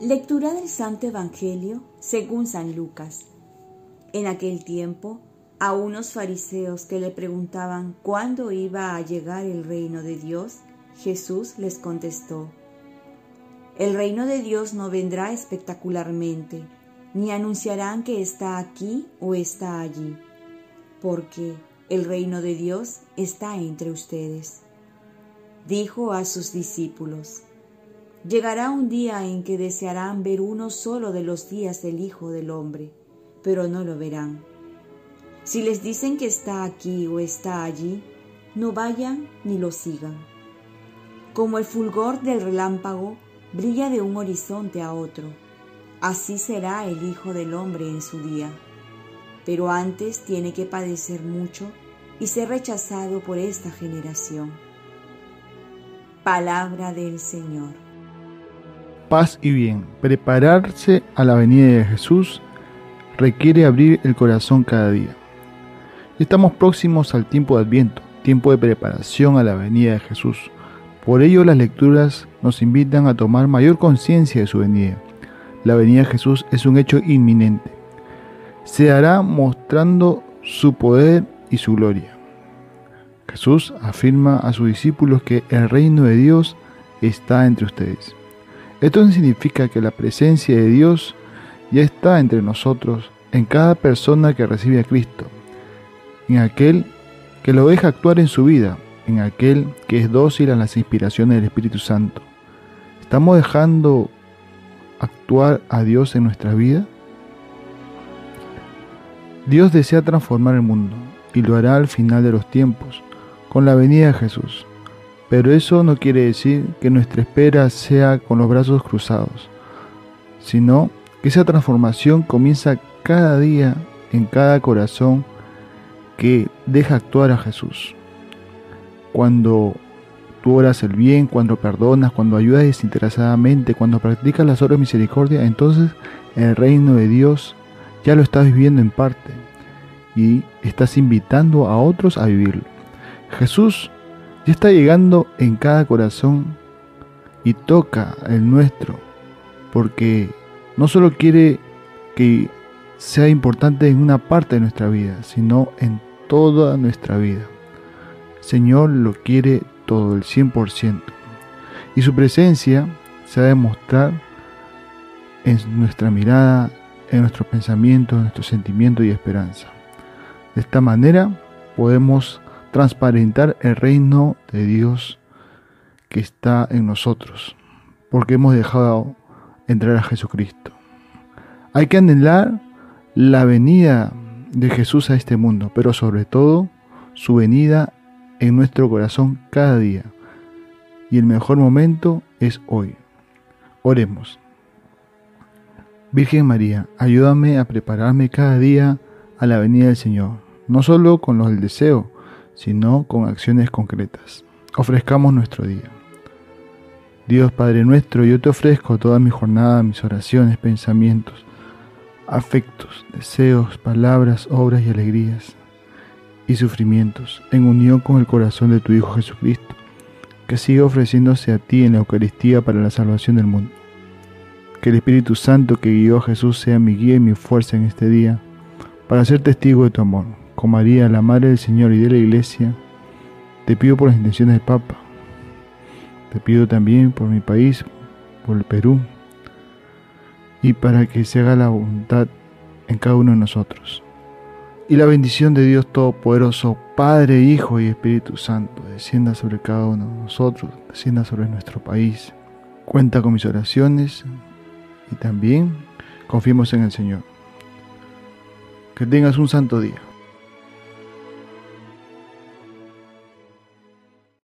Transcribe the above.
Lectura del Santo Evangelio según San Lucas. En aquel tiempo, a unos fariseos que le preguntaban cuándo iba a llegar el reino de Dios, Jesús les contestó, El reino de Dios no vendrá espectacularmente, ni anunciarán que está aquí o está allí, porque el reino de Dios está entre ustedes. Dijo a sus discípulos, Llegará un día en que desearán ver uno solo de los días del Hijo del Hombre, pero no lo verán. Si les dicen que está aquí o está allí, no vayan ni lo sigan. Como el fulgor del relámpago brilla de un horizonte a otro, así será el Hijo del Hombre en su día. Pero antes tiene que padecer mucho y ser rechazado por esta generación. Palabra del Señor paz y bien. Prepararse a la venida de Jesús requiere abrir el corazón cada día. Estamos próximos al tiempo de Adviento, tiempo de preparación a la venida de Jesús. Por ello las lecturas nos invitan a tomar mayor conciencia de su venida. La venida de Jesús es un hecho inminente. Se hará mostrando su poder y su gloria. Jesús afirma a sus discípulos que el reino de Dios está entre ustedes. Esto significa que la presencia de Dios ya está entre nosotros, en cada persona que recibe a Cristo, en aquel que lo deja actuar en su vida, en aquel que es dócil a las inspiraciones del Espíritu Santo. ¿Estamos dejando actuar a Dios en nuestra vida? Dios desea transformar el mundo y lo hará al final de los tiempos, con la venida de Jesús. Pero eso no quiere decir que nuestra espera sea con los brazos cruzados, sino que esa transformación comienza cada día en cada corazón que deja actuar a Jesús. Cuando tú oras el bien, cuando perdonas, cuando ayudas desinteresadamente, cuando practicas las obras de misericordia, entonces el reino de Dios ya lo estás viviendo en parte y estás invitando a otros a vivirlo. Jesús ya está llegando en cada corazón y toca el nuestro, porque no solo quiere que sea importante en una parte de nuestra vida, sino en toda nuestra vida. Señor lo quiere todo, el 100%. Y su presencia se ha de mostrar en nuestra mirada, en nuestros pensamientos, en nuestros sentimientos y esperanza. De esta manera podemos transparentar el reino de Dios que está en nosotros, porque hemos dejado entrar a Jesucristo. Hay que anhelar la venida de Jesús a este mundo, pero sobre todo su venida en nuestro corazón cada día. Y el mejor momento es hoy. Oremos. Virgen María, ayúdame a prepararme cada día a la venida del Señor, no solo con los del deseo, sino con acciones concretas. Ofrezcamos nuestro día. Dios Padre nuestro, yo te ofrezco toda mi jornada, mis oraciones, pensamientos, afectos, deseos, palabras, obras y alegrías y sufrimientos, en unión con el corazón de tu Hijo Jesucristo, que siga ofreciéndose a ti en la Eucaristía para la salvación del mundo. Que el Espíritu Santo que guió a Jesús sea mi guía y mi fuerza en este día, para ser testigo de tu amor María, la Madre del Señor y de la Iglesia, te pido por las intenciones del Papa. Te pido también por mi país, por el Perú, y para que se haga la voluntad en cada uno de nosotros. Y la bendición de Dios Todopoderoso, Padre, Hijo y Espíritu Santo, descienda sobre cada uno de nosotros, descienda sobre nuestro país. Cuenta con mis oraciones y también confiemos en el Señor. Que tengas un santo día.